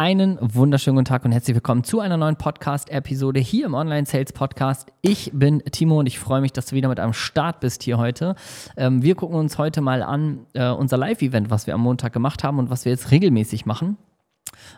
Einen wunderschönen guten Tag und herzlich willkommen zu einer neuen Podcast-Episode hier im Online-Sales-Podcast. Ich bin Timo und ich freue mich, dass du wieder mit am Start bist hier heute. Ähm, wir gucken uns heute mal an äh, unser Live-Event, was wir am Montag gemacht haben und was wir jetzt regelmäßig machen.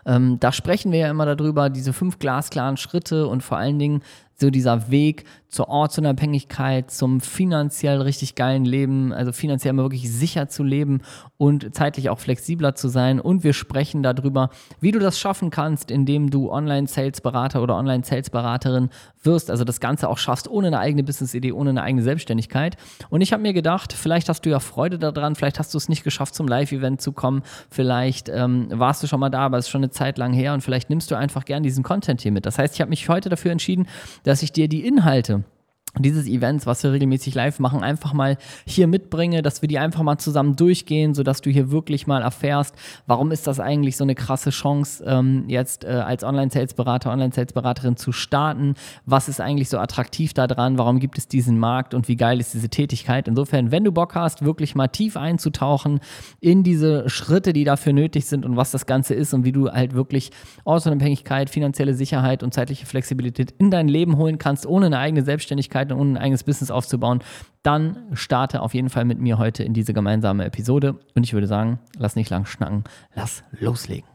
Ähm, da sprechen wir ja immer darüber, diese fünf glasklaren Schritte und vor allen Dingen so dieser Weg zur Ortsunabhängigkeit, zum finanziell richtig geilen Leben, also finanziell mal wirklich sicher zu leben und zeitlich auch flexibler zu sein. Und wir sprechen darüber, wie du das schaffen kannst, indem du Online-Sales-Berater oder Online-Sales-Beraterin wirst, also das Ganze auch schaffst, ohne eine eigene Business-Idee, ohne eine eigene Selbstständigkeit. Und ich habe mir gedacht, vielleicht hast du ja Freude daran, vielleicht hast du es nicht geschafft, zum Live-Event zu kommen, vielleicht ähm, warst du schon mal da, aber es ist schon eine Zeit lang her und vielleicht nimmst du einfach gern diesen Content hier mit. Das heißt, ich habe mich heute dafür entschieden, dass ich dir die Inhalte dieses Events, was wir regelmäßig live machen, einfach mal hier mitbringe, dass wir die einfach mal zusammen durchgehen, sodass du hier wirklich mal erfährst, warum ist das eigentlich so eine krasse Chance, ähm, jetzt äh, als Online-Sales-Berater, Online-Sales-Beraterin zu starten? Was ist eigentlich so attraktiv daran? Warum gibt es diesen Markt und wie geil ist diese Tätigkeit? Insofern, wenn du Bock hast, wirklich mal tief einzutauchen in diese Schritte, die dafür nötig sind und was das Ganze ist und wie du halt wirklich Ortsunabhängigkeit, finanzielle Sicherheit und zeitliche Flexibilität in dein Leben holen kannst, ohne eine eigene Selbstständigkeit Möglichkeiten und ein eigenes Business aufzubauen, dann starte auf jeden Fall mit mir heute in diese gemeinsame Episode. Und ich würde sagen, lass nicht lang schnacken, lass loslegen.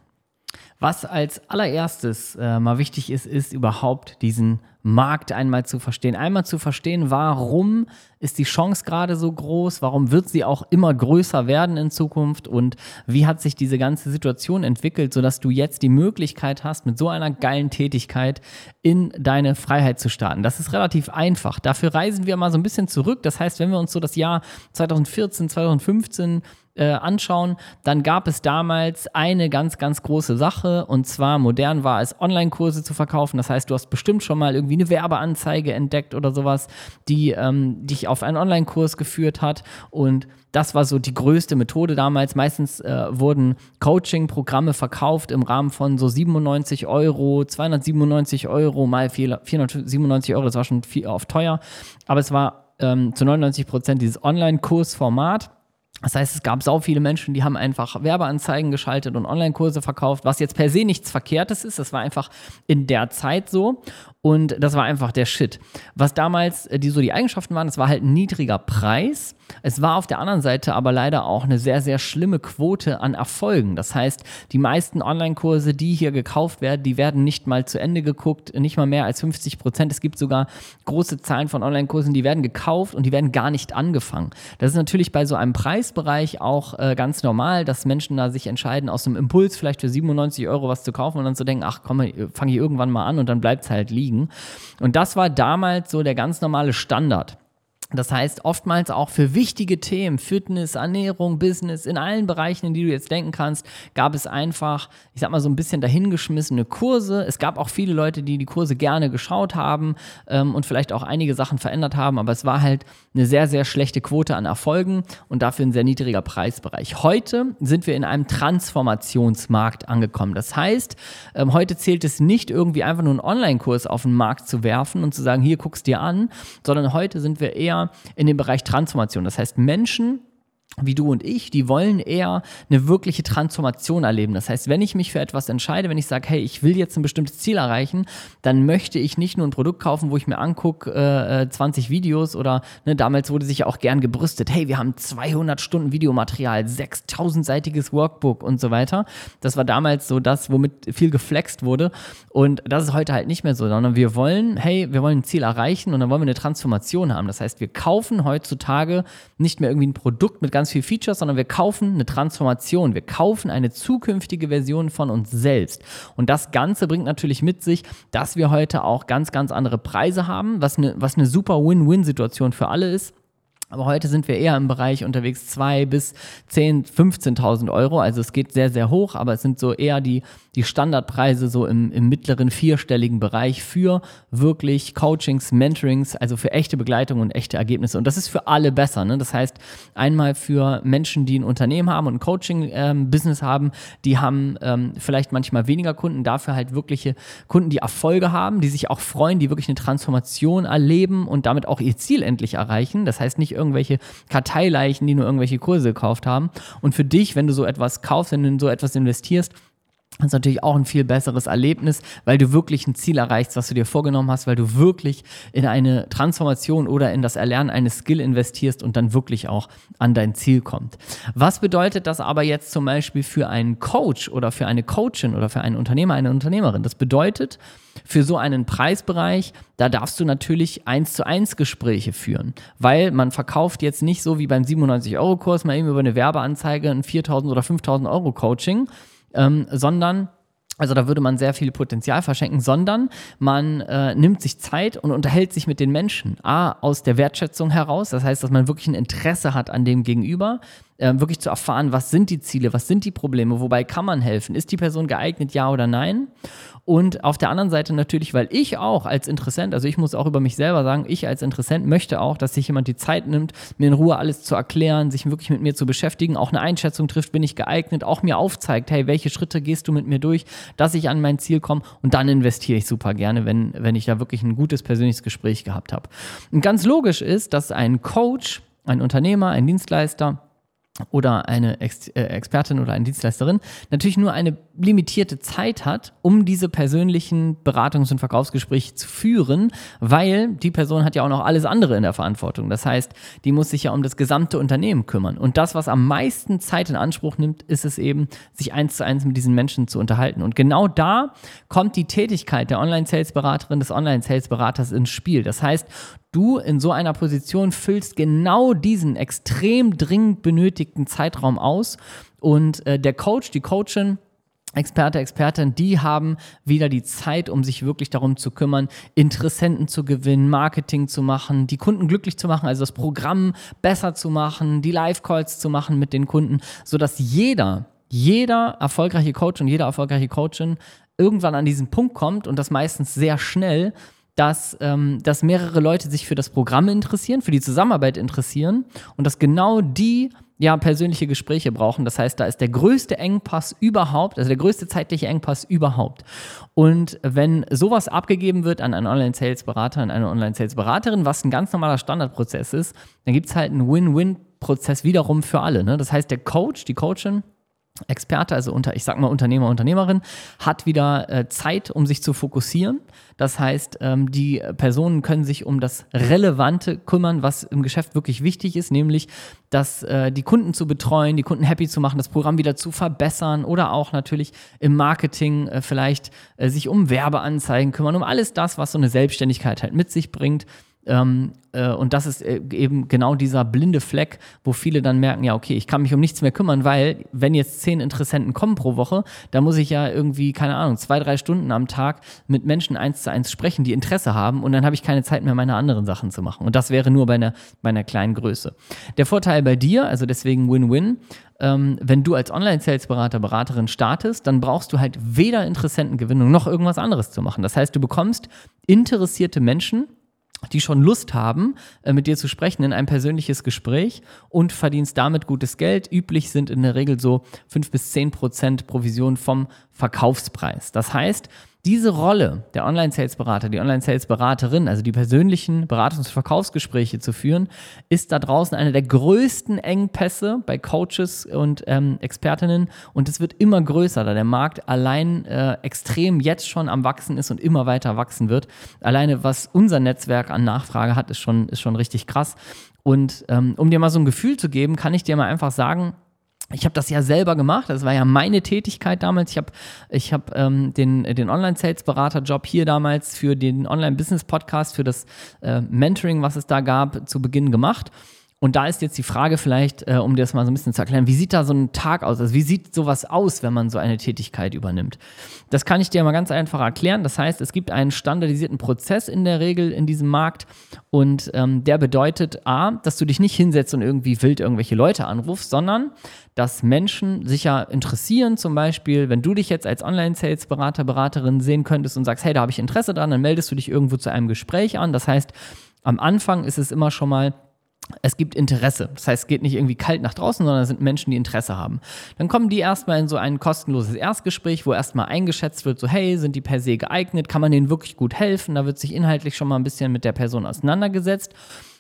Was als allererstes äh, mal wichtig ist, ist überhaupt diesen Markt einmal zu verstehen. Einmal zu verstehen, warum ist die Chance gerade so groß, warum wird sie auch immer größer werden in Zukunft und wie hat sich diese ganze Situation entwickelt, sodass du jetzt die Möglichkeit hast, mit so einer geilen Tätigkeit in deine Freiheit zu starten. Das ist relativ einfach. Dafür reisen wir mal so ein bisschen zurück. Das heißt, wenn wir uns so das Jahr 2014, 2015 äh, anschauen, dann gab es damals eine ganz, ganz große Sache und zwar modern war es, Online-Kurse zu verkaufen. Das heißt, du hast bestimmt schon mal irgendwie eine Werbeanzeige entdeckt oder sowas, die ähm, dich auf einen Online-Kurs geführt hat und das war so die größte Methode damals. Meistens äh, wurden Coaching-Programme verkauft im Rahmen von so 97 Euro, 297 Euro mal 497 Euro. Das war schon viel oft teuer. Aber es war ähm, zu 99 Prozent dieses Online-Kursformat. Das heißt, es gab sau viele Menschen, die haben einfach Werbeanzeigen geschaltet und Online-Kurse verkauft, was jetzt per se nichts Verkehrtes ist. Das war einfach in der Zeit so. Und das war einfach der Shit. Was damals äh, die so die Eigenschaften waren, es war halt ein niedriger Preis. Es war auf der anderen Seite aber leider auch eine sehr, sehr schlimme Quote an Erfolgen. Das heißt, die meisten Online-Kurse, die hier gekauft werden, die werden nicht mal zu Ende geguckt, nicht mal mehr als 50 Prozent. Es gibt sogar große Zahlen von Online-Kursen, die werden gekauft und die werden gar nicht angefangen. Das ist natürlich bei so einem Preisbereich auch äh, ganz normal, dass Menschen da sich entscheiden, aus einem Impuls vielleicht für 97 Euro was zu kaufen und dann zu denken, ach komm, fange ich irgendwann mal an und dann bleibt es halt liegen kriegen. Und das war damals so der ganz normale Standard. Das heißt, oftmals auch für wichtige Themen, Fitness, Ernährung, Business, in allen Bereichen, in die du jetzt denken kannst, gab es einfach, ich sag mal, so ein bisschen dahingeschmissene Kurse. Es gab auch viele Leute, die die Kurse gerne geschaut haben ähm, und vielleicht auch einige Sachen verändert haben, aber es war halt eine sehr, sehr schlechte Quote an Erfolgen und dafür ein sehr niedriger Preisbereich. Heute sind wir in einem Transformationsmarkt angekommen. Das heißt, ähm, heute zählt es nicht irgendwie einfach nur einen Online-Kurs auf den Markt zu werfen und zu sagen, hier guckst dir an, sondern heute sind wir eher in dem Bereich Transformation. Das heißt, Menschen wie du und ich, die wollen eher eine wirkliche Transformation erleben. Das heißt, wenn ich mich für etwas entscheide, wenn ich sage, hey, ich will jetzt ein bestimmtes Ziel erreichen, dann möchte ich nicht nur ein Produkt kaufen, wo ich mir angucke, äh, 20 Videos oder ne, damals wurde sich ja auch gern gebrüstet, hey, wir haben 200 Stunden Videomaterial, 6000-seitiges Workbook und so weiter. Das war damals so das, womit viel geflext wurde und das ist heute halt nicht mehr so, sondern wir wollen, hey, wir wollen ein Ziel erreichen und dann wollen wir eine Transformation haben. Das heißt, wir kaufen heutzutage nicht mehr irgendwie ein Produkt mit ganz ganz viel Features, sondern wir kaufen eine Transformation. Wir kaufen eine zukünftige Version von uns selbst. Und das Ganze bringt natürlich mit sich, dass wir heute auch ganz, ganz andere Preise haben, was eine, was eine super Win-Win-Situation für alle ist. Aber heute sind wir eher im Bereich unterwegs 2 bis 10, 15.000 Euro. Also es geht sehr, sehr hoch, aber es sind so eher die die Standardpreise so im, im mittleren vierstelligen Bereich für wirklich Coachings, Mentorings, also für echte Begleitung und echte Ergebnisse. Und das ist für alle besser. Ne? Das heißt, einmal für Menschen, die ein Unternehmen haben und ein Coaching-Business ähm, haben, die haben ähm, vielleicht manchmal weniger Kunden, dafür halt wirkliche Kunden, die Erfolge haben, die sich auch freuen, die wirklich eine Transformation erleben und damit auch ihr Ziel endlich erreichen. Das heißt nicht irgendwelche Karteileichen, die nur irgendwelche Kurse gekauft haben. Und für dich, wenn du so etwas kaufst, wenn du in so etwas investierst, Das ist natürlich auch ein viel besseres Erlebnis, weil du wirklich ein Ziel erreichst, was du dir vorgenommen hast, weil du wirklich in eine Transformation oder in das Erlernen eines Skill investierst und dann wirklich auch an dein Ziel kommt. Was bedeutet das aber jetzt zum Beispiel für einen Coach oder für eine Coachin oder für einen Unternehmer, eine Unternehmerin? Das bedeutet, für so einen Preisbereich, da darfst du natürlich eins zu eins Gespräche führen, weil man verkauft jetzt nicht so wie beim 97-Euro-Kurs mal eben über eine Werbeanzeige ein 4.000 oder 5.000 Euro Coaching, ähm, sondern also da würde man sehr viel Potenzial verschenken, sondern man äh, nimmt sich Zeit und unterhält sich mit den Menschen. A, aus der Wertschätzung heraus, das heißt, dass man wirklich ein Interesse hat an dem Gegenüber, äh, wirklich zu erfahren, was sind die Ziele, was sind die Probleme, wobei kann man helfen, ist die Person geeignet, ja oder nein. Und auf der anderen Seite natürlich, weil ich auch als Interessent, also ich muss auch über mich selber sagen, ich als Interessent möchte auch, dass sich jemand die Zeit nimmt, mir in Ruhe alles zu erklären, sich wirklich mit mir zu beschäftigen, auch eine Einschätzung trifft, bin ich geeignet, auch mir aufzeigt, hey, welche Schritte gehst du mit mir durch, dass ich an mein Ziel komme und dann investiere ich super gerne, wenn, wenn ich da wirklich ein gutes persönliches Gespräch gehabt habe. Und ganz logisch ist, dass ein Coach, ein Unternehmer, ein Dienstleister, oder eine Ex äh, Expertin oder eine Dienstleisterin natürlich nur eine limitierte Zeit hat, um diese persönlichen Beratungs- und Verkaufsgespräche zu führen, weil die Person hat ja auch noch alles andere in der Verantwortung. Das heißt, die muss sich ja um das gesamte Unternehmen kümmern. Und das, was am meisten Zeit in Anspruch nimmt, ist es eben, sich eins zu eins mit diesen Menschen zu unterhalten. Und genau da kommt die Tätigkeit der Online-Sales-Beraterin, des Online-Sales-Beraters ins Spiel. Das heißt, du in so einer Position füllst genau diesen extrem dringend benötigten Zeitraum aus. Und äh, der Coach, die Coachin, Experte, Expertin, die haben wieder die Zeit, um sich wirklich darum zu kümmern, Interessenten zu gewinnen, Marketing zu machen, die Kunden glücklich zu machen, also das Programm besser zu machen, die Live-Calls zu machen mit den Kunden, sodass jeder, jeder erfolgreiche Coach und jeder erfolgreiche Coachin irgendwann an diesen Punkt kommt und das meistens sehr schnell, dass, ähm, dass mehrere Leute sich für das Programm interessieren, für die Zusammenarbeit interessieren und dass genau die ja persönliche Gespräche brauchen. Das heißt, da ist der größte Engpass überhaupt, also der größte zeitliche Engpass überhaupt. Und wenn sowas abgegeben wird an einen Online-Sales-Berater, an eine Online-Sales-Beraterin, was ein ganz normaler Standardprozess ist, dann gibt es halt einen Win-Win-Prozess wiederum für alle. Ne? Das heißt, der Coach, die Coachin, Experte, also unter, ich sag mal Unternehmer, Unternehmerin, hat wieder äh, Zeit, um sich zu fokussieren. Das heißt, ähm, die Personen können sich um das Relevante kümmern, was im Geschäft wirklich wichtig ist, nämlich dass äh, die Kunden zu betreuen, die Kunden happy zu machen, das Programm wieder zu verbessern oder auch natürlich im Marketing äh, vielleicht äh, sich um Werbeanzeigen kümmern, um alles das, was so eine Selbstständigkeit halt mit sich bringt. Ähm, äh, und das ist äh, eben genau dieser blinde Fleck, wo viele dann merken, ja, okay, ich kann mich um nichts mehr kümmern, weil wenn jetzt zehn Interessenten kommen pro Woche, da muss ich ja irgendwie, keine Ahnung, zwei, drei Stunden am Tag mit Menschen eins zu eins sprechen, die Interesse haben und dann habe ich keine Zeit mehr, meine anderen Sachen zu machen. Und das wäre nur bei einer, bei einer kleinen Größe. Der Vorteil bei dir, also deswegen Win-Win, ähm, wenn du als Online-Sales-Berater, Beraterin startest, dann brauchst du halt weder Interessentengewinnung noch irgendwas anderes zu machen. Das heißt, du bekommst interessierte Menschen, die schon Lust haben, äh, mit dir zu sprechen in ein persönliches Gespräch und verdienst damit gutes Geld. Üblich sind in der Regel so fünf bis zehn Prozent Provision vom Verkaufspreis. Das heißt, diese Rolle der Online-Sales-Berater, die Online-Sales-Beraterin, also die persönlichen Beratungs- und Verkaufsgespräche zu führen, ist da draußen einer der größten Engpässe bei Coaches und ähm, Expertinnen und es wird immer größer, da der Markt allein äh, extrem jetzt schon am Wachsen ist und immer weiter wachsen wird. Alleine was unser Netzwerk an Nachfrage hat, ist schon, ist schon richtig krass. Und ähm, um dir mal so ein Gefühl zu geben, kann ich dir mal einfach sagen, ich habe das ja selber gemacht, das war ja meine Tätigkeit damals. Ich habe ich hab, ähm, den, den Online-Sales-Berater-Job hier damals für den Online-Business-Podcast, für das äh, Mentoring, was es da gab, zu Beginn gemacht. Und da ist jetzt die Frage vielleicht, äh, um dir das mal so ein bisschen zu erklären, wie sieht da so ein Tag aus? Also wie sieht sowas aus, wenn man so eine Tätigkeit übernimmt? Das kann ich dir mal ganz einfach erklären. Das heißt, es gibt einen standardisierten Prozess in der Regel in diesem Markt und ähm, der bedeutet A, dass du dich nicht hinsetzt und irgendwie wild irgendwelche Leute anrufst, sondern dass Menschen sich ja interessieren, zum Beispiel, wenn du dich jetzt als Online-Sales-Berater, Beraterin sehen könntest und sagst, hey, da habe ich Interesse dran, dann meldest du dich irgendwo zu einem Gespräch an. Das heißt, am Anfang ist es immer schon mal es gibt Interesse. Das heißt, es geht nicht irgendwie kalt nach draußen, sondern es sind Menschen, die Interesse haben. Dann kommen die erstmal in so ein kostenloses Erstgespräch, wo erstmal eingeschätzt wird, so hey, sind die per se geeignet, kann man denen wirklich gut helfen? Da wird sich inhaltlich schon mal ein bisschen mit der Person auseinandergesetzt.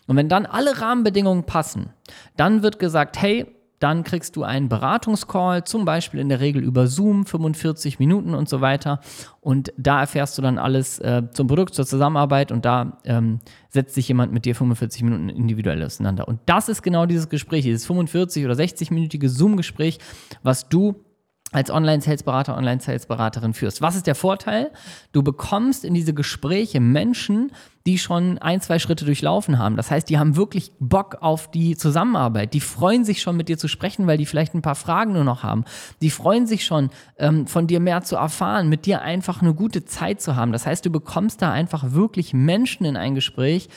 Und wenn dann alle Rahmenbedingungen passen, dann wird gesagt, hey, dann kriegst du einen Beratungscall, zum Beispiel in der Regel über Zoom, 45 Minuten und so weiter. Und da erfährst du dann alles äh, zum Produkt, zur Zusammenarbeit und da ähm, setzt sich jemand mit dir 45 Minuten individuell auseinander. Und das ist genau dieses Gespräch, dieses 45 oder 60-minütige Zoom-Gespräch, was du als Online-Sales-Berater, Online-Sales-Beraterin führst. Was ist der Vorteil? Du bekommst in diese Gespräche Menschen, die schon ein, zwei Schritte durchlaufen haben. Das heißt, die haben wirklich Bock auf die Zusammenarbeit. Die freuen sich schon mit dir zu sprechen, weil die vielleicht ein paar Fragen nur noch haben. Die freuen sich schon, ähm, von dir mehr zu erfahren, mit dir einfach eine gute Zeit zu haben. Das heißt, du bekommst da einfach wirklich Menschen in ein Gespräch,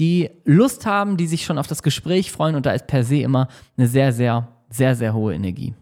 die Lust haben, die sich schon auf das Gespräch freuen und da ist per se immer eine sehr, sehr, sehr, sehr hohe Energie.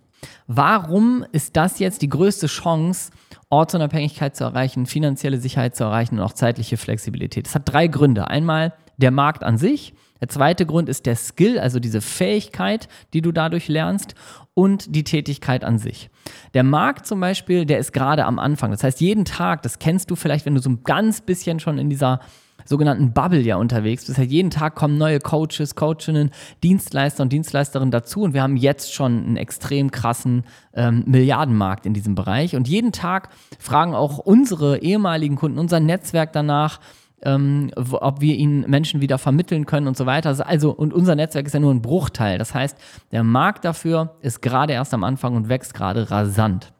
Warum ist das jetzt die größte Chance, Ortsunabhängigkeit zu erreichen, finanzielle Sicherheit zu erreichen und auch zeitliche Flexibilität? Das hat drei Gründe. Einmal der Markt an sich. Der zweite Grund ist der Skill, also diese Fähigkeit, die du dadurch lernst und die Tätigkeit an sich. Der Markt zum Beispiel, der ist gerade am Anfang. Das heißt, jeden Tag, das kennst du vielleicht, wenn du so ein ganz bisschen schon in dieser sogenannten Bubble ja unterwegs bist. Halt jeden Tag kommen neue Coaches, Coachinnen, Dienstleister und Dienstleisterinnen dazu und wir haben jetzt schon einen extrem krassen ähm, Milliardenmarkt in diesem Bereich und jeden Tag fragen auch unsere ehemaligen Kunden, unser Netzwerk danach, ähm, ob wir ihnen Menschen wieder vermitteln können und so weiter. Also, und unser Netzwerk ist ja nur ein Bruchteil. Das heißt, der Markt dafür ist gerade erst am Anfang und wächst gerade rasant.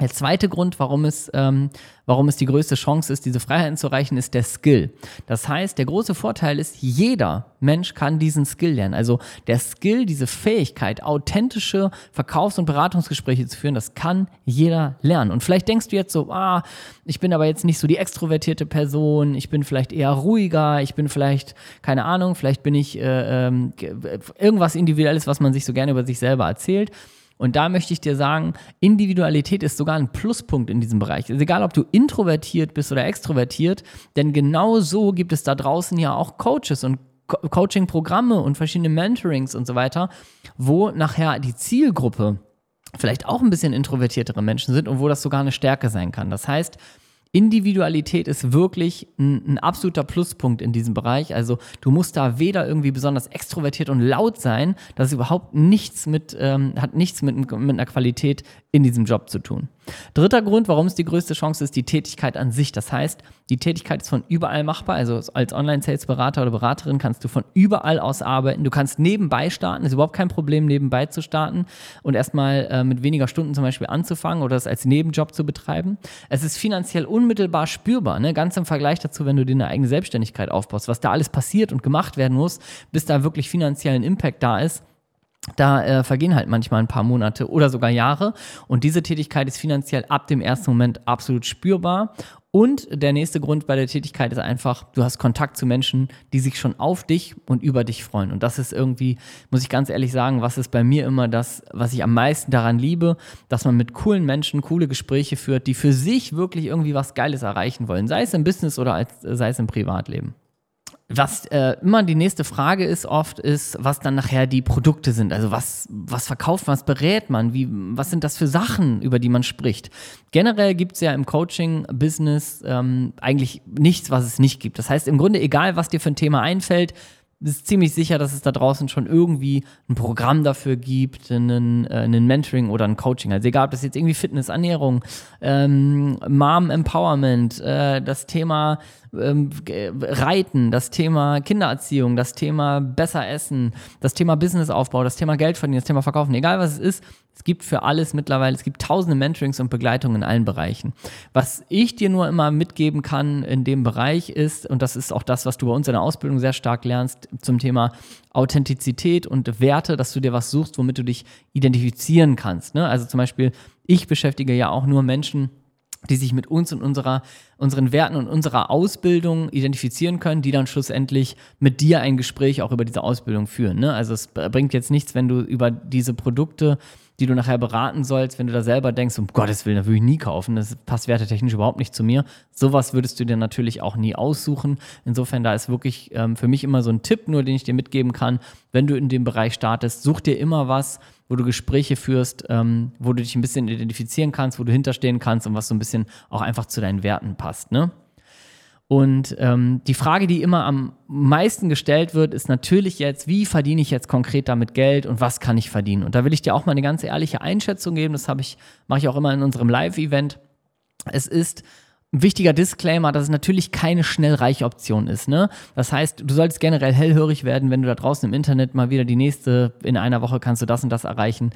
Der zweite Grund, warum es, ähm, warum es die größte Chance ist, diese Freiheiten zu erreichen, ist der Skill. Das heißt, der große Vorteil ist, jeder Mensch kann diesen Skill lernen. Also der Skill, diese Fähigkeit, authentische Verkaufs- und Beratungsgespräche zu führen, das kann jeder lernen. Und vielleicht denkst du jetzt so, ah, ich bin aber jetzt nicht so die extrovertierte Person, ich bin vielleicht eher ruhiger, ich bin vielleicht, keine Ahnung, vielleicht bin ich äh, äh, irgendwas Individuelles, was man sich so gerne über sich selber erzählt. Und da möchte ich dir sagen, Individualität ist sogar ein Pluspunkt in diesem Bereich. Also egal, ob du introvertiert bist oder extrovertiert, denn genau so gibt es da draußen ja auch Coaches und Co Coaching-Programme und verschiedene Mentorings und so weiter, wo nachher die Zielgruppe vielleicht auch ein bisschen introvertiertere Menschen sind und wo das sogar eine Stärke sein kann. Das heißt, Individualität ist wirklich ein, ein, absoluter Pluspunkt in diesem Bereich. Also du musst da weder irgendwie besonders extrovertiert und laut sein, das ist überhaupt nichts mit, ähm, hat nichts mit, mit einer Qualität in diesem Job zu tun. Dritter Grund, warum es die größte Chance ist, die Tätigkeit an sich. Das heißt, die Tätigkeit ist von überall machbar. Also als Online-Sales-Berater oder Beraterin kannst du von überall aus arbeiten. Du kannst nebenbei starten, ist überhaupt kein Problem, nebenbei zu starten und erstmal äh, mit weniger Stunden zum Beispiel anzufangen oder das als Nebenjob zu betreiben. Es ist finanziell unmittelbar spürbar, ne? ganz im Vergleich dazu, wenn du dir eine eigene Selbstständigkeit aufbaust, was da alles passiert und gemacht werden muss, bis da wirklich finanziellen Impact da ist da äh, vergehen halt manchmal ein paar Monate oder sogar Jahre. Und diese Tätigkeit ist finanziell ab dem ersten Moment absolut spürbar. Und der nächste Grund bei der Tätigkeit ist einfach, du hast Kontakt zu Menschen, die sich schon auf dich und über dich freuen. Und das ist irgendwie, muss ich ganz ehrlich sagen, was ist bei mir immer das, was ich am meisten daran liebe, dass man mit coolen Menschen coole Gespräche führt, die für sich wirklich irgendwie was Geiles erreichen wollen, sei es im Business oder als, sei es im Privatleben. Was äh, immer die nächste Frage ist oft, ist, was dann nachher die Produkte sind. Also was, was verkauft man, was berät man, wie, was sind das für Sachen, über die man spricht. Generell gibt es ja im Coaching-Business ähm, eigentlich nichts, was es nicht gibt. Das heißt, im Grunde, egal was dir für ein Thema einfällt, ist ziemlich sicher, dass es da draußen schon irgendwie ein Programm dafür gibt, einen, äh, einen Mentoring oder ein Coaching. Also egal, ob das jetzt irgendwie Fitness, Ernährung, ähm, Mom Empowerment, äh, das Thema ähm, Reiten, das Thema Kindererziehung, das Thema besser essen, das Thema Businessaufbau, das Thema Geld verdienen, das Thema Verkaufen, egal was es ist, es gibt für alles mittlerweile, es gibt tausende Mentorings und Begleitungen in allen Bereichen. Was ich dir nur immer mitgeben kann in dem Bereich ist, und das ist auch das, was du bei uns in der Ausbildung sehr stark lernst, zum Thema Authentizität und Werte, dass du dir was suchst, womit du dich identifizieren kannst. Ne? Also zum Beispiel, ich beschäftige ja auch nur Menschen, die sich mit uns und unserer, unseren Werten und unserer Ausbildung identifizieren können, die dann schlussendlich mit dir ein Gespräch auch über diese Ausbildung führen. Ne? Also es bringt jetzt nichts, wenn du über diese Produkte die du nachher beraten sollst, wenn du da selber denkst, um Gottes Willen, das würde ich nie kaufen, das passt wertetechnisch überhaupt nicht zu mir. Sowas würdest du dir natürlich auch nie aussuchen. Insofern, da ist wirklich ähm, für mich immer so ein Tipp, nur den ich dir mitgeben kann, wenn du in dem Bereich startest, such dir immer was, wo du Gespräche führst, ähm, wo du dich ein bisschen identifizieren kannst, wo du hinterstehen kannst und was so ein bisschen auch einfach zu deinen Werten passt. Ne? Und ähm, die Frage, die immer am meisten gestellt wird, ist natürlich jetzt, wie verdiene ich jetzt konkret damit Geld und was kann ich verdienen? Und da will ich dir auch mal eine ganz ehrliche Einschätzung geben. Das ich, mache ich auch immer in unserem Live-Event. Es ist ein wichtiger Disclaimer, dass es natürlich keine Schnellreich-Option ist. Ne? Das heißt, du solltest generell hellhörig werden, wenn du da draußen im Internet mal wieder die nächste, in einer Woche kannst du das und das erreichen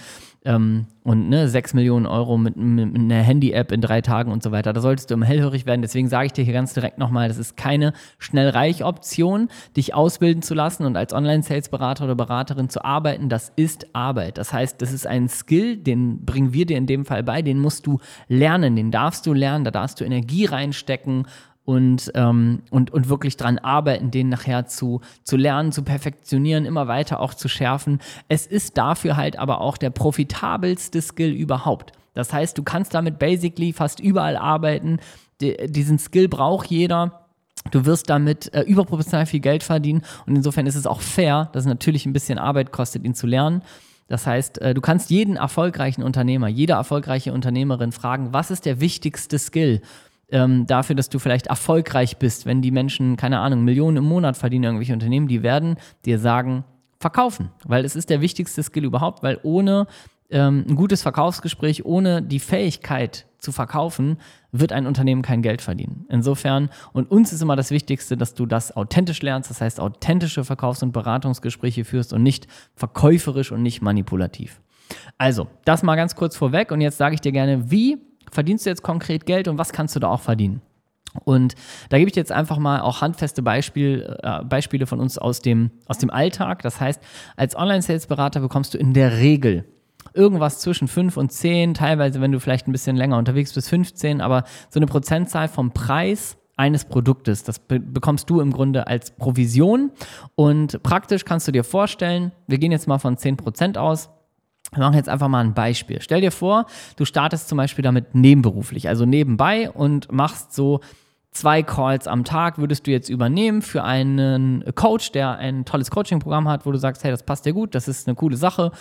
ähm, und ne, 6 Millionen Euro mit, mit einer Handy-App in drei Tagen und so weiter. Da solltest du immer hellhörig werden. Deswegen sage ich dir hier ganz direkt nochmal, das ist keine Schnellreich-Option, dich ausbilden zu lassen und als Online-Sales-Berater oder Beraterin zu arbeiten. Das ist Arbeit. Das heißt, das ist ein Skill, den bringen wir dir in dem Fall bei, den musst du lernen, den darfst du lernen, da darfst du Energie reinstecken und, ähm, und, und wirklich dran arbeiten, den nachher zu, zu lernen, zu perfektionieren, immer weiter auch zu schärfen. Es ist dafür halt aber auch der profitabelste Skill überhaupt. Das heißt, du kannst damit basically fast überall arbeiten. D diesen Skill braucht jeder. Du wirst damit äh, überproportional viel Geld verdienen und insofern ist es auch fair, dass es natürlich ein bisschen Arbeit kostet, ihn zu lernen. Das heißt, äh, du kannst jeden erfolgreichen Unternehmer, jede erfolgreiche Unternehmerin fragen, was ist der wichtigste Skill? Ähm, dafür, dass du vielleicht erfolgreich bist, wenn die Menschen, keine Ahnung, Millionen im Monat verdienen, irgendwelche Unternehmen, die werden dir sagen, verkaufen. Weil es ist der wichtigste Skill überhaupt, weil ohne ähm, ein gutes Verkaufsgespräch, ohne die Fähigkeit zu verkaufen, wird ein Unternehmen kein Geld verdienen. Insofern, und uns ist immer das Wichtigste, dass du das authentisch lernst, das heißt authentische Verkaufs- und Beratungsgespräche führst und nicht verkäuferisch und nicht manipulativ. Also, das mal ganz kurz vorweg und jetzt sage ich dir gerne, wie verdienst du jetzt konkret Geld und was kannst du da auch verdienen? Und da gebe ich jetzt einfach mal auch handfeste Beispiel, äh, Beispiele von uns aus dem, aus dem Alltag. Das heißt, als Online-Sales-Berater bekommst du in der Regel irgendwas zwischen 5 und 10, teilweise, wenn du vielleicht ein bisschen länger unterwegs bist, 15, aber so eine Prozentzahl vom Preis eines Produktes. Das be bekommst du im Grunde als Provision. Und praktisch kannst du dir vorstellen, wir gehen jetzt mal von 10% aus, wir machen jetzt einfach mal ein Beispiel. Stell dir vor, du startest zum Beispiel damit nebenberuflich, also nebenbei und machst so zwei Calls am Tag würdest du jetzt übernehmen für einen Coach, der ein tolles Coaching-Programm hat, wo du sagst, hey, das passt dir gut, das ist eine coole Sache.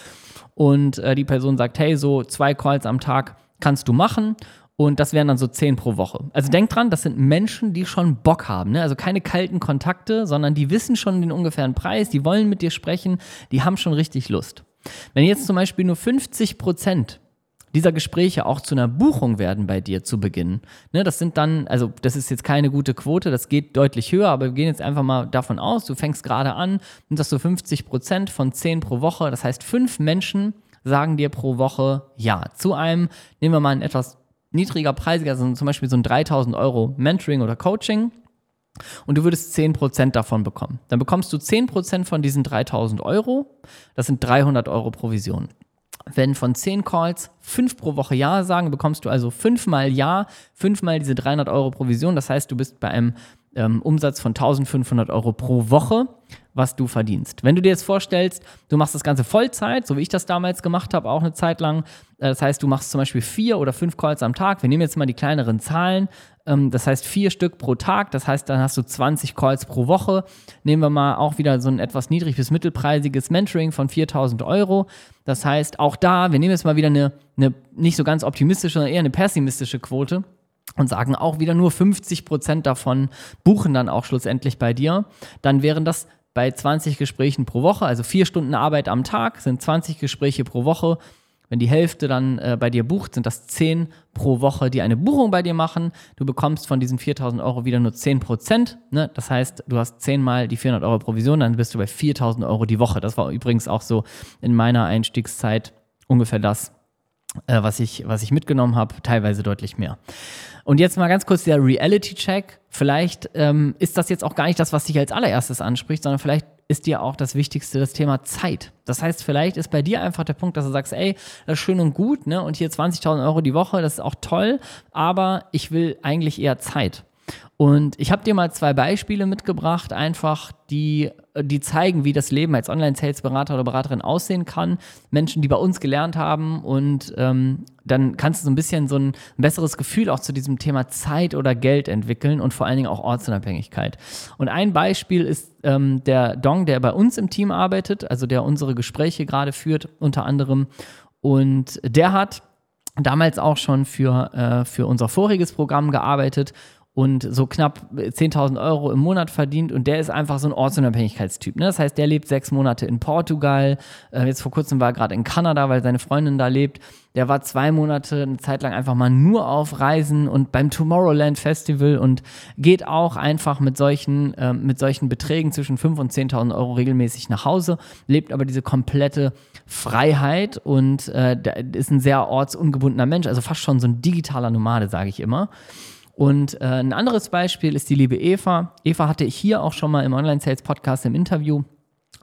Und äh, die Person sagt, hey, so zwei Calls am Tag kannst du machen. Und das wären dann so zehn pro Woche. Also denk dran, das sind Menschen, die schon Bock haben. Ne? Also keine kalten Kontakte, sondern die wissen schon den ungefähren Preis, die wollen mit dir sprechen, die haben schon richtig Lust. Wenn jetzt zum Beispiel nur 50 Prozent dieser Gespräche auch zu einer Buchung werden bei dir zu Beginn. Ne, das sind dann, also das ist jetzt keine gute Quote, das geht deutlich höher, aber wir gehen jetzt einfach mal davon aus, du fängst gerade an und hast so 50 Prozent von 10 pro Woche. Das heißt, fünf Menschen sagen dir pro Woche ja. Zu einem, nehmen wir mal ein etwas niedriger Preis, also zum Beispiel so ein 3000 Euro Mentoring oder Coaching und du würdest 10% davon bekommen. Dann bekommst du 10% von diesen 3000 Euro. Das sind 300 Euro Provision. Wenn von 10 Calls 5 pro Woche Ja sagen, bekommst du also 5 mal Ja, 5 mal diese 300 Euro Provision. Das heißt, du bist bei einem ähm, Umsatz von 1500 Euro pro Woche, was du verdienst. Wenn du dir jetzt vorstellst, du machst das Ganze Vollzeit, so wie ich das damals gemacht habe, auch eine Zeit lang. Äh, das heißt, du machst zum Beispiel vier oder fünf Calls am Tag. Wir nehmen jetzt mal die kleineren Zahlen. Ähm, das heißt, vier Stück pro Tag. Das heißt, dann hast du 20 Calls pro Woche. Nehmen wir mal auch wieder so ein etwas niedrig bis mittelpreisiges Mentoring von 4000 Euro. Das heißt, auch da, wir nehmen jetzt mal wieder eine, eine nicht so ganz optimistische, sondern eher eine pessimistische Quote und sagen auch wieder nur 50 Prozent davon buchen dann auch schlussendlich bei dir, dann wären das bei 20 Gesprächen pro Woche, also vier Stunden Arbeit am Tag, sind 20 Gespräche pro Woche. Wenn die Hälfte dann äh, bei dir bucht, sind das 10 pro Woche, die eine Buchung bei dir machen. Du bekommst von diesen 4000 Euro wieder nur 10 Prozent. Ne? Das heißt, du hast 10 mal die 400 Euro Provision, dann bist du bei 4000 Euro die Woche. Das war übrigens auch so in meiner Einstiegszeit ungefähr das, äh, was, ich, was ich mitgenommen habe, teilweise deutlich mehr. Und jetzt mal ganz kurz der Reality-Check. Vielleicht ähm, ist das jetzt auch gar nicht das, was dich als allererstes anspricht, sondern vielleicht ist dir auch das Wichtigste das Thema Zeit. Das heißt, vielleicht ist bei dir einfach der Punkt, dass du sagst, ey, das ist schön und gut, ne? Und hier 20.000 Euro die Woche, das ist auch toll, aber ich will eigentlich eher Zeit. Und ich habe dir mal zwei Beispiele mitgebracht, einfach die, die zeigen, wie das Leben als Online-Sales-Berater oder Beraterin aussehen kann. Menschen, die bei uns gelernt haben und ähm, dann kannst du so ein bisschen so ein, besseres Gefühl auch zu diesem Thema Zeit oder Geld entwickeln und vor allen Dingen auch Ortsunabhängigkeit. Und ein Beispiel ist ähm, der Dong, der bei uns im Team arbeitet, also der unsere Gespräche gerade führt, unter anderem. Und der hat damals auch schon für, äh, für unser voriges Programm gearbeitet und so knapp 10.000 Euro im Monat verdient und der ist einfach so ein Ortsunabhängigkeitstyp. Ne? Das heißt, der lebt sechs Monate in Portugal, äh, jetzt vor kurzem war er gerade in Kanada, weil seine Freundin da lebt. Der war zwei Monate eine Zeit lang einfach mal nur auf Reisen und beim Tomorrowland Festival und geht auch einfach mit solchen, äh, mit solchen Beträgen zwischen 5.000 und 10.000 Euro regelmäßig nach Hause, lebt aber diese komplette Freiheit und äh, ist ein sehr ortsungebundener Mensch, also fast schon so ein digitaler Nomade, sage ich immer. Und äh, ein anderes Beispiel ist die liebe Eva. Eva hatte ich hier auch schon mal im Online-Sales-Podcast im Interview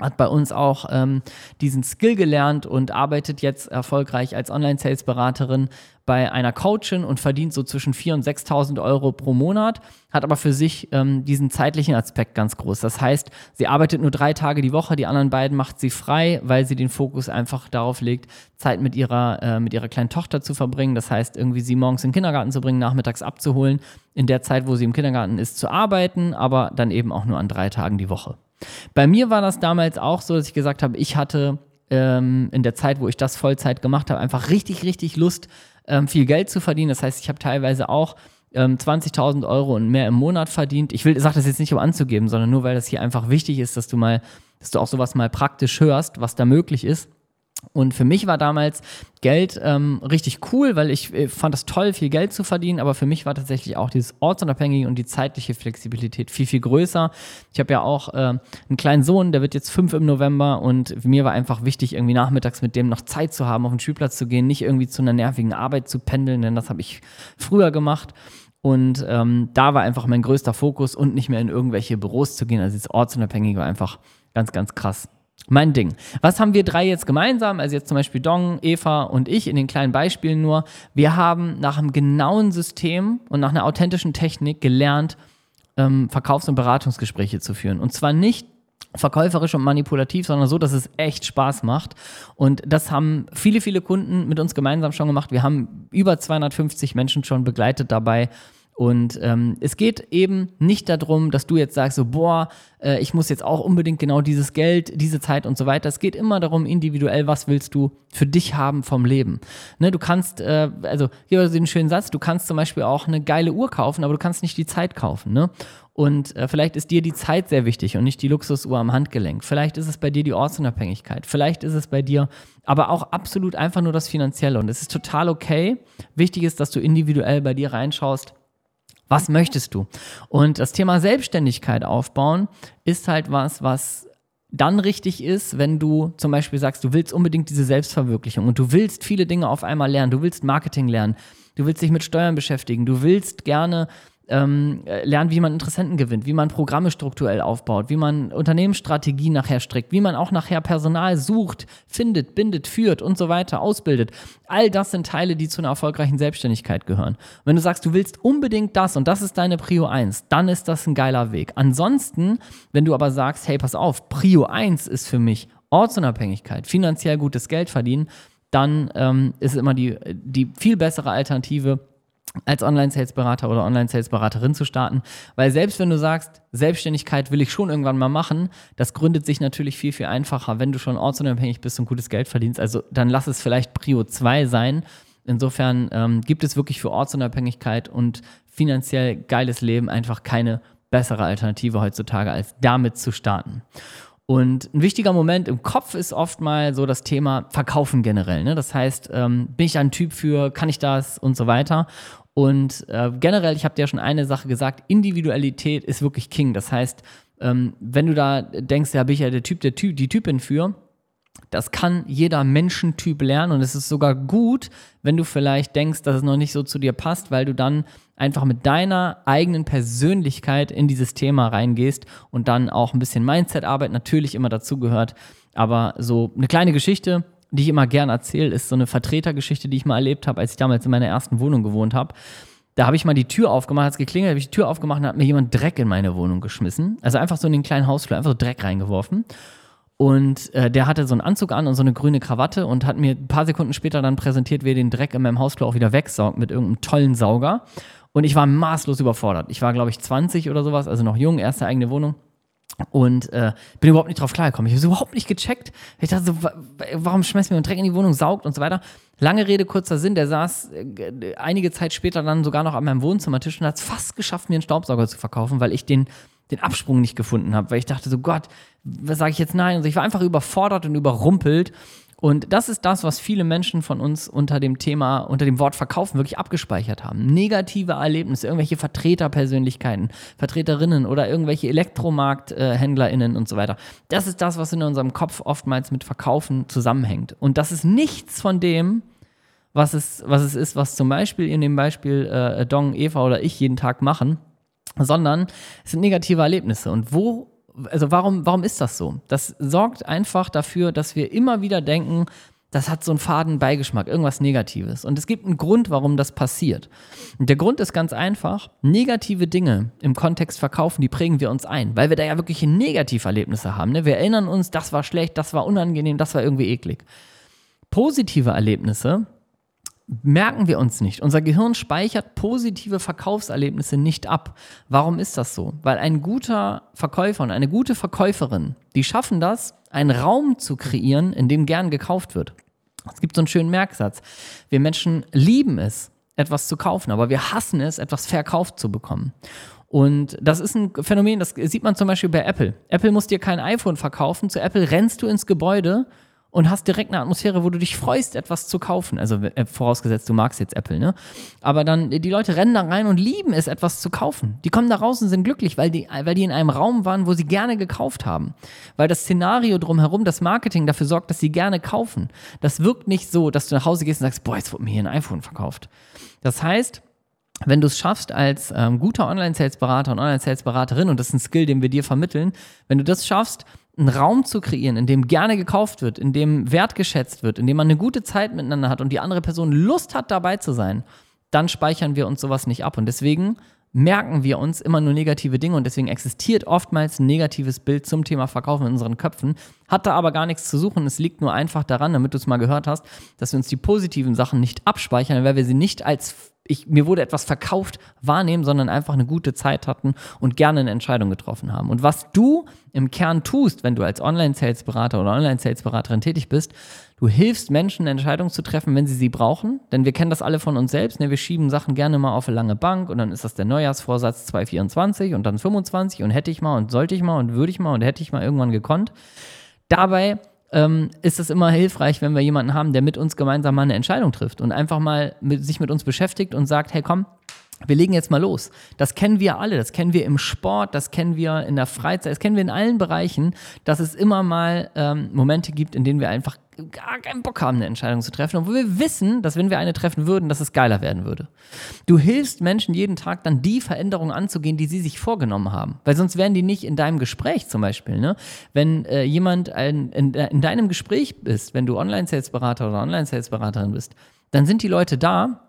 hat bei uns auch ähm, diesen Skill gelernt und arbeitet jetzt erfolgreich als Online-Sales-Beraterin bei einer Coachin und verdient so zwischen 4.000 und 6.000 Euro pro Monat, hat aber für sich ähm, diesen zeitlichen Aspekt ganz groß. Das heißt, sie arbeitet nur drei Tage die Woche, die anderen beiden macht sie frei, weil sie den Fokus einfach darauf legt, Zeit mit ihrer, äh, mit ihrer kleinen Tochter zu verbringen. Das heißt, irgendwie sie morgens in den Kindergarten zu bringen, nachmittags abzuholen, in der Zeit, wo sie im Kindergarten ist, zu arbeiten, aber dann eben auch nur an drei Tagen die Woche. Bei mir war das damals auch so, dass ich gesagt habe, ich hatte ähm, in der Zeit, wo ich das Vollzeit gemacht habe, einfach richtig, richtig Lust, ähm, viel Geld zu verdienen. Das heißt, ich habe teilweise auch ähm, 20.000 Euro und mehr im Monat verdient. Ich will, sage das jetzt nicht, um anzugeben, sondern nur, weil das hier einfach wichtig ist, dass du mal, dass du auch sowas mal praktisch hörst, was da möglich ist. Und für mich war damals Geld ähm, richtig cool, weil ich äh, fand es toll, viel Geld zu verdienen, aber für mich war tatsächlich auch dieses Ortsunabhängige und die zeitliche Flexibilität viel, viel größer. Ich habe ja auch äh, einen kleinen Sohn, der wird jetzt fünf im November und mir war einfach wichtig, irgendwie nachmittags mit dem noch Zeit zu haben, auf den Spielplatz zu gehen, nicht irgendwie zu einer nervigen Arbeit zu pendeln, denn das habe ich früher gemacht. Und ähm, da war einfach mein größter Fokus und nicht mehr in irgendwelche Büros zu gehen. Also das Ortsunabhängige war einfach ganz, ganz krass mein Ding. Was haben wir drei jetzt gemeinsam? Also jetzt zum Beispiel Dong, Eva und ich in den kleinen Beispielen nur. Wir haben nach einem genauen System und nach einer authentischen Technik gelernt, ähm, Verkaufs- und Beratungsgespräche zu führen. Und zwar nicht verkäuferisch und manipulativ, sondern so, dass es echt Spaß macht. Und das haben viele, viele Kunden mit uns gemeinsam schon gemacht. Wir haben über 250 Menschen schon begleitet dabei, und ähm, es geht eben nicht darum, dass du jetzt sagst, so, boah, äh, ich muss jetzt auch unbedingt genau dieses Geld, diese Zeit und so weiter. Es geht immer darum, individuell, was willst du für dich haben vom Leben. Ne, du kannst, äh, also hier den schönen Satz, du kannst zum Beispiel auch eine geile Uhr kaufen, aber du kannst nicht die Zeit kaufen. Ne? Und äh, vielleicht ist dir die Zeit sehr wichtig und nicht die Luxusuhr am Handgelenk. Vielleicht ist es bei dir die Ortsunabhängigkeit. Vielleicht ist es bei dir aber auch absolut einfach nur das Finanzielle. Und es ist total okay. Wichtig ist, dass du individuell bei dir reinschaust was möchtest du? Und das Thema Selbstständigkeit aufbauen ist halt was, was dann richtig ist, wenn du zum Beispiel sagst, du willst unbedingt diese Selbstverwirklichung und du willst viele Dinge auf einmal lernen, du willst Marketing lernen, du willst dich mit Steuern beschäftigen, du willst gerne ähm, lernen, wie man Interessenten gewinnt, wie man Programme strukturell aufbaut, wie man Unternehmensstrategien nachher strickt, wie man auch nachher Personal sucht, findet, bindet, führt und so weiter, ausbildet. All das sind Teile, die zu einer erfolgreichen Selbstständigkeit gehören. Wenn du sagst, du willst unbedingt das und das ist deine Prio 1, dann ist das ein geiler Weg. Ansonsten, wenn du aber sagst, hey, pass auf, Prio 1 ist für mich Ortsunabhängigkeit, finanziell gutes Geld verdienen, dann ähm, ist immer die, die viel bessere Alternative, als Online-Sales-Berater oder Online-Sales-Beraterin zu starten. Weil selbst wenn du sagst, Selbstständigkeit will ich schon irgendwann mal machen, das gründet sich natürlich viel, viel einfacher, wenn du schon ortsunabhängig bist und gutes Geld verdienst. Also dann lass es vielleicht Prio 2 sein. Insofern ähm, gibt es wirklich für Ortsunabhängigkeit und finanziell geiles Leben einfach keine bessere Alternative heutzutage, als damit zu starten. Und ein wichtiger Moment im Kopf ist oft mal so das Thema Verkaufen generell. Ne? Das heißt, ähm, bin ich ein Typ für, kann ich das und so weiter. Und äh, generell, ich habe dir ja schon eine Sache gesagt, Individualität ist wirklich King. Das heißt, ähm, wenn du da denkst, ja, bin ich ja der Typ, der Typ, die Typin für, das kann jeder Menschentyp lernen und es ist sogar gut, wenn du vielleicht denkst, dass es noch nicht so zu dir passt, weil du dann einfach mit deiner eigenen Persönlichkeit in dieses Thema reingehst und dann auch ein bisschen Mindset-Arbeit natürlich immer dazugehört. Aber so eine kleine Geschichte, die ich immer gern erzähle, ist so eine Vertretergeschichte, die ich mal erlebt habe, als ich damals in meiner ersten Wohnung gewohnt habe. Da habe ich mal die Tür aufgemacht, hat es geklingelt, habe ich die Tür aufgemacht und hat mir jemand Dreck in meine Wohnung geschmissen. Also einfach so in den kleinen Hausflur, einfach so Dreck reingeworfen. Und äh, der hatte so einen Anzug an und so eine grüne Krawatte und hat mir ein paar Sekunden später dann präsentiert, wie er den Dreck in meinem Hausflur auch wieder wegsaugt mit irgendeinem tollen Sauger. Und ich war maßlos überfordert. Ich war, glaube ich, 20 oder sowas, also noch jung, erste eigene Wohnung. und äh, bin überhaupt nicht drauf klargekommen. Ich habe überhaupt nicht gecheckt. Ich dachte so, warum schmeißt mir ein Dreck in die Wohnung, saugt und so weiter. Lange Rede, kurzer Sinn, der saß äh, einige Zeit später dann sogar noch an meinem Wohnzimmertisch und hat es fast geschafft, mir einen Staubsauger zu verkaufen, weil ich den, den Absprung nicht gefunden habe. Weil ich dachte so, Gott, was sage ich jetzt nein? Und ich war einfach überfordert und überrumpelt und das ist das, was viele Menschen von uns unter dem Thema, unter dem Wort Verkaufen wirklich abgespeichert haben. Negative Erlebnisse, irgendwelche Vertreterpersönlichkeiten, Vertreterinnen oder irgendwelche Elektromarkthändlerinnen und so weiter. Das ist das, was in unserem Kopf oftmals mit Verkaufen zusammenhängt. Und das ist nichts von dem, was es, was es ist, was zum Beispiel in dem Beispiel äh, Dong, Eva oder ich jeden Tag machen, sondern es sind negative Erlebnisse. Und wo also warum, warum ist das so? Das sorgt einfach dafür, dass wir immer wieder denken, das hat so einen faden Beigeschmack, irgendwas Negatives. Und es gibt einen Grund, warum das passiert. Und der Grund ist ganz einfach, negative Dinge im Kontext verkaufen, die prägen wir uns ein, weil wir da ja wirklich Negativerlebnisse haben. Ne? Wir erinnern uns, das war schlecht, das war unangenehm, das war irgendwie eklig. Positive Erlebnisse, merken wir uns nicht. Unser Gehirn speichert positive Verkaufserlebnisse nicht ab. Warum ist das so? Weil ein guter Verkäufer und eine gute Verkäuferin, die schaffen das, einen Raum zu kreieren, in dem gern gekauft wird. Es gibt so einen schönen Merksatz. Wir Menschen lieben es, etwas zu kaufen, aber wir hassen es, etwas verkauft zu bekommen. Und das ist ein Phänomen, das sieht man zum Beispiel bei Apple. Apple muss dir kein iPhone verkaufen. Zu Apple rennst du ins Gebäude und hast direkt eine Atmosphäre, wo du dich freust, etwas zu kaufen. Also äh, vorausgesetzt, du magst jetzt Apple, ne? Aber dann, die Leute rennen da rein und lieben es, etwas zu kaufen. Die kommen da raus und sind glücklich, weil die, weil die in einem Raum waren, wo sie gerne gekauft haben. Weil das Szenario drumherum, das Marketing dafür sorgt, dass sie gerne kaufen. Das wirkt nicht so, dass du nach Hause gehst und sagst, boah, jetzt wurde mir hier ein iPhone verkauft. Das heißt, wenn du es schaffst als ähm, guter Online-Sales-Berater und Online-Sales-Beraterin, und das ist ein Skill, den wir dir vermitteln, wenn du das schaffst, einen Raum zu kreieren, in dem gerne gekauft wird, in dem wertgeschätzt wird, in dem man eine gute Zeit miteinander hat und die andere Person Lust hat, dabei zu sein, dann speichern wir uns sowas nicht ab. Und deswegen merken wir uns immer nur negative Dinge und deswegen existiert oftmals ein negatives Bild zum Thema Verkaufen in unseren Köpfen, hat da aber gar nichts zu suchen. Es liegt nur einfach daran, damit du es mal gehört hast, dass wir uns die positiven Sachen nicht abspeichern, weil wir sie nicht als ich, mir wurde etwas verkauft, wahrnehmen, sondern einfach eine gute Zeit hatten und gerne eine Entscheidung getroffen haben. Und was du im Kern tust, wenn du als Online-Sales-Berater oder Online-Sales-Beraterin tätig bist, du hilfst Menschen, Entscheidungen zu treffen, wenn sie sie brauchen. Denn wir kennen das alle von uns selbst. Ne? Wir schieben Sachen gerne mal auf eine lange Bank und dann ist das der Neujahrsvorsatz 2024 und dann 25 und hätte ich mal und sollte ich mal und würde ich mal und hätte ich mal irgendwann gekonnt. Dabei ähm, ist es immer hilfreich, wenn wir jemanden haben, der mit uns gemeinsam mal eine Entscheidung trifft und einfach mal mit, sich mit uns beschäftigt und sagt, hey komm, wir legen jetzt mal los. Das kennen wir alle, das kennen wir im Sport, das kennen wir in der Freizeit, das kennen wir in allen Bereichen, dass es immer mal ähm, Momente gibt, in denen wir einfach gar keinen Bock haben, eine Entscheidung zu treffen, obwohl wir wissen, dass wenn wir eine treffen würden, dass es geiler werden würde. Du hilfst Menschen jeden Tag dann die Veränderungen anzugehen, die sie sich vorgenommen haben, weil sonst wären die nicht in deinem Gespräch zum Beispiel. Ne? Wenn äh, jemand ein, in, in deinem Gespräch ist, wenn du Online-Sales-Berater oder Online-Sales-Beraterin bist, dann sind die Leute da,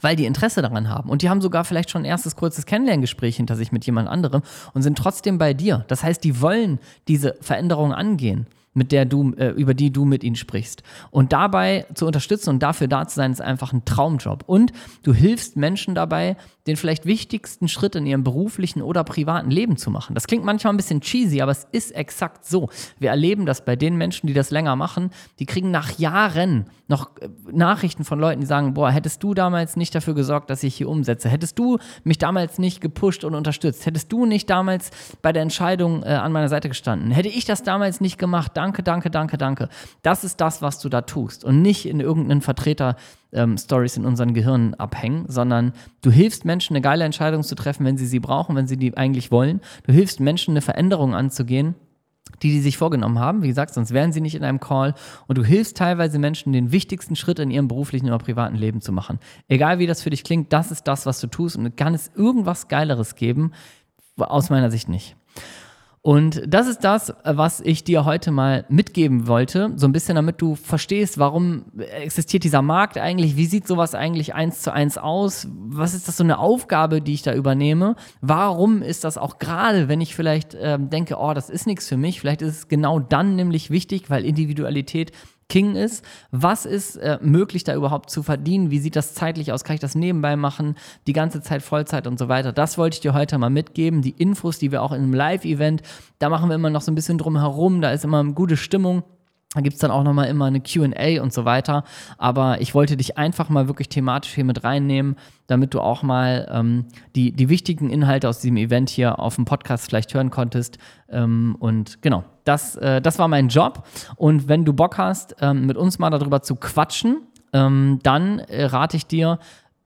weil die Interesse daran haben. Und die haben sogar vielleicht schon ein erstes kurzes Kennenlerngespräch hinter sich mit jemand anderem und sind trotzdem bei dir. Das heißt, die wollen diese Veränderung angehen mit der du, äh, über die du mit ihnen sprichst. Und dabei zu unterstützen und dafür da zu sein, ist einfach ein Traumjob. Und du hilfst Menschen dabei, den vielleicht wichtigsten Schritt in ihrem beruflichen oder privaten Leben zu machen. Das klingt manchmal ein bisschen cheesy, aber es ist exakt so. Wir erleben das bei den Menschen, die das länger machen. Die kriegen nach Jahren noch äh, Nachrichten von Leuten, die sagen, boah, hättest du damals nicht dafür gesorgt, dass ich hier umsetze? Hättest du mich damals nicht gepusht und unterstützt? Hättest du nicht damals bei der Entscheidung äh, an meiner Seite gestanden? Hätte ich das damals nicht gemacht? Danke, danke, danke, danke. Das ist das, was du da tust und nicht in irgendeinen Vertreter ähm, in unseren Gehirnen abhängen, sondern du hilfst Menschen, eine geile Entscheidung zu treffen, wenn sie sie brauchen, wenn sie die eigentlich wollen. Du hilfst Menschen, eine Veränderung anzugehen, die die sich vorgenommen haben. Wie gesagt, sonst wären sie nicht in einem Call. Und du hilfst teilweise Menschen, den wichtigsten Schritt in ihrem beruflichen oder privaten Leben zu machen. Egal wie das für dich klingt, das ist das, was du tust. Und kann es irgendwas Geileres geben? Aus meiner Sicht nicht. Und das ist das, was ich dir heute mal mitgeben wollte, so ein bisschen damit du verstehst, warum existiert dieser Markt eigentlich, wie sieht sowas eigentlich eins zu eins aus, was ist das so eine Aufgabe, die ich da übernehme, warum ist das auch gerade, wenn ich vielleicht ähm, denke, oh, das ist nichts für mich, vielleicht ist es genau dann nämlich wichtig, weil Individualität King ist. Was ist äh, möglich, da überhaupt zu verdienen? Wie sieht das zeitlich aus? Kann ich das nebenbei machen? Die ganze Zeit Vollzeit und so weiter. Das wollte ich dir heute mal mitgeben. Die Infos, die wir auch in einem Live-Event, da machen wir immer noch so ein bisschen drum herum. Da ist immer eine gute Stimmung. Da gibt es dann auch nochmal immer eine QA und so weiter. Aber ich wollte dich einfach mal wirklich thematisch hier mit reinnehmen, damit du auch mal ähm, die, die wichtigen Inhalte aus diesem Event hier auf dem Podcast vielleicht hören konntest. Ähm, und genau, das, äh, das war mein Job. Und wenn du Bock hast, ähm, mit uns mal darüber zu quatschen, ähm, dann äh, rate ich dir,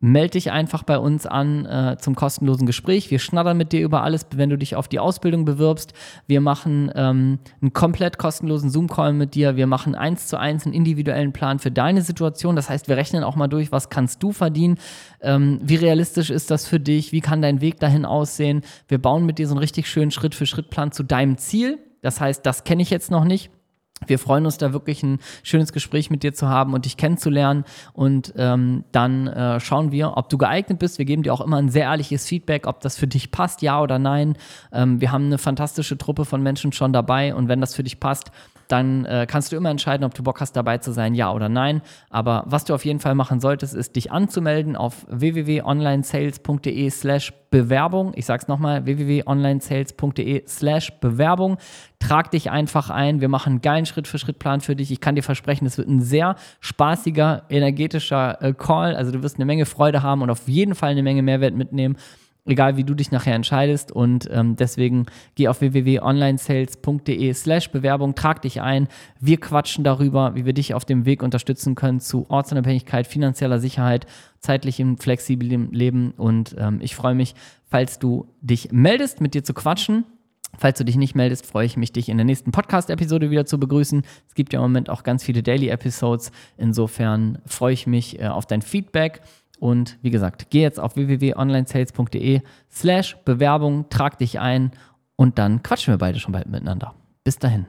melde dich einfach bei uns an äh, zum kostenlosen Gespräch. Wir schnattern mit dir über alles, wenn du dich auf die Ausbildung bewirbst. Wir machen ähm, einen komplett kostenlosen Zoom-Call mit dir. Wir machen eins zu eins einen individuellen Plan für deine Situation. Das heißt, wir rechnen auch mal durch, was kannst du verdienen, ähm, wie realistisch ist das für dich, wie kann dein Weg dahin aussehen. Wir bauen mit dir so einen richtig schönen Schritt-für-Schritt-Plan zu deinem Ziel. Das heißt, das kenne ich jetzt noch nicht. Wir freuen uns da wirklich ein schönes Gespräch mit dir zu haben und dich kennenzulernen. Und ähm, dann äh, schauen wir, ob du geeignet bist. Wir geben dir auch immer ein sehr ehrliches Feedback, ob das für dich passt, ja oder nein. Ähm, wir haben eine fantastische Truppe von Menschen schon dabei und wenn das für dich passt, dann äh, kannst du immer entscheiden, ob du Bock hast, dabei zu sein, ja oder nein. Aber was du auf jeden Fall machen solltest, ist dich anzumelden auf www.onlinesales.de slash Bewerbung. Ich sag's nochmal, www.onlinesales.de slash Bewerbung. Trag dich einfach ein. Wir machen einen geilen Schritt-für-Schritt-Plan für dich. Ich kann dir versprechen, es wird ein sehr spaßiger, energetischer äh, Call. Also du wirst eine Menge Freude haben und auf jeden Fall eine Menge Mehrwert mitnehmen egal wie du dich nachher entscheidest. Und ähm, deswegen geh auf www.onlinesales.de slash Bewerbung, trag dich ein. Wir quatschen darüber, wie wir dich auf dem Weg unterstützen können zu Ortsunabhängigkeit, finanzieller Sicherheit, zeitlichem, flexiblen Leben. Und ähm, ich freue mich, falls du dich meldest, mit dir zu quatschen. Falls du dich nicht meldest, freue ich mich, dich in der nächsten Podcast-Episode wieder zu begrüßen. Es gibt ja im Moment auch ganz viele Daily-Episodes. Insofern freue ich mich äh, auf dein Feedback. Und wie gesagt, geh jetzt auf www.onlinesales.de slash Bewerbung, trag dich ein und dann quatschen wir beide schon bald miteinander. Bis dahin.